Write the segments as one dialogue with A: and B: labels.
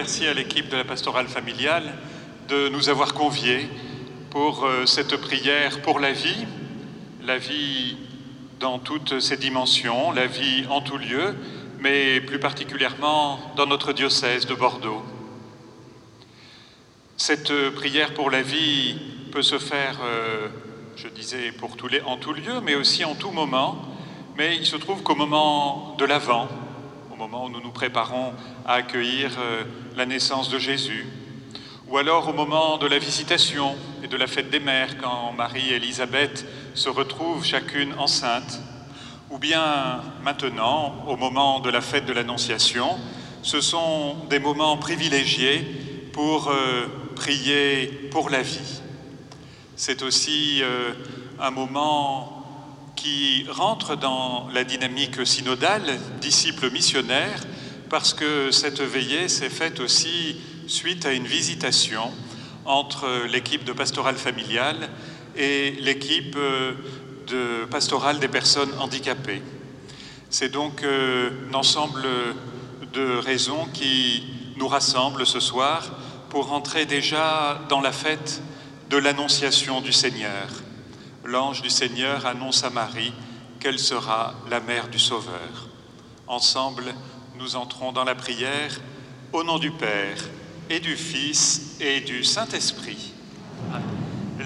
A: merci à l'équipe de la pastorale familiale de nous avoir conviés pour euh, cette prière pour la vie, la vie dans toutes ses dimensions, la vie en tout lieu, mais plus particulièrement dans notre diocèse de Bordeaux. Cette prière pour la vie peut se faire, euh, je disais, pour tous les, en tout lieu, mais aussi en tout moment. Mais il se trouve qu'au moment de l'Avent, moment où nous nous préparons à accueillir euh, la naissance de Jésus, ou alors au moment de la visitation et de la fête des mères, quand Marie et Élisabeth se retrouvent chacune enceinte, ou bien maintenant, au moment de la fête de l'Annonciation, ce sont des moments privilégiés pour euh, prier pour la vie. C'est aussi euh, un moment qui rentre dans la dynamique synodale, disciple missionnaire, parce que cette veillée s'est faite aussi suite à une visitation entre l'équipe de pastorale familiale et l'équipe euh, de pastorale des personnes handicapées. C'est donc euh, un ensemble de raisons qui nous rassemblent ce soir pour entrer déjà dans la fête de l'annonciation du Seigneur l'ange du Seigneur annonce à Marie qu'elle sera la mère du Sauveur. Ensemble, nous entrons dans la prière au nom du Père et du Fils et du Saint-Esprit.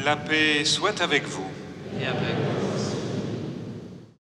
A: La paix soit avec vous.
B: Et avec vous.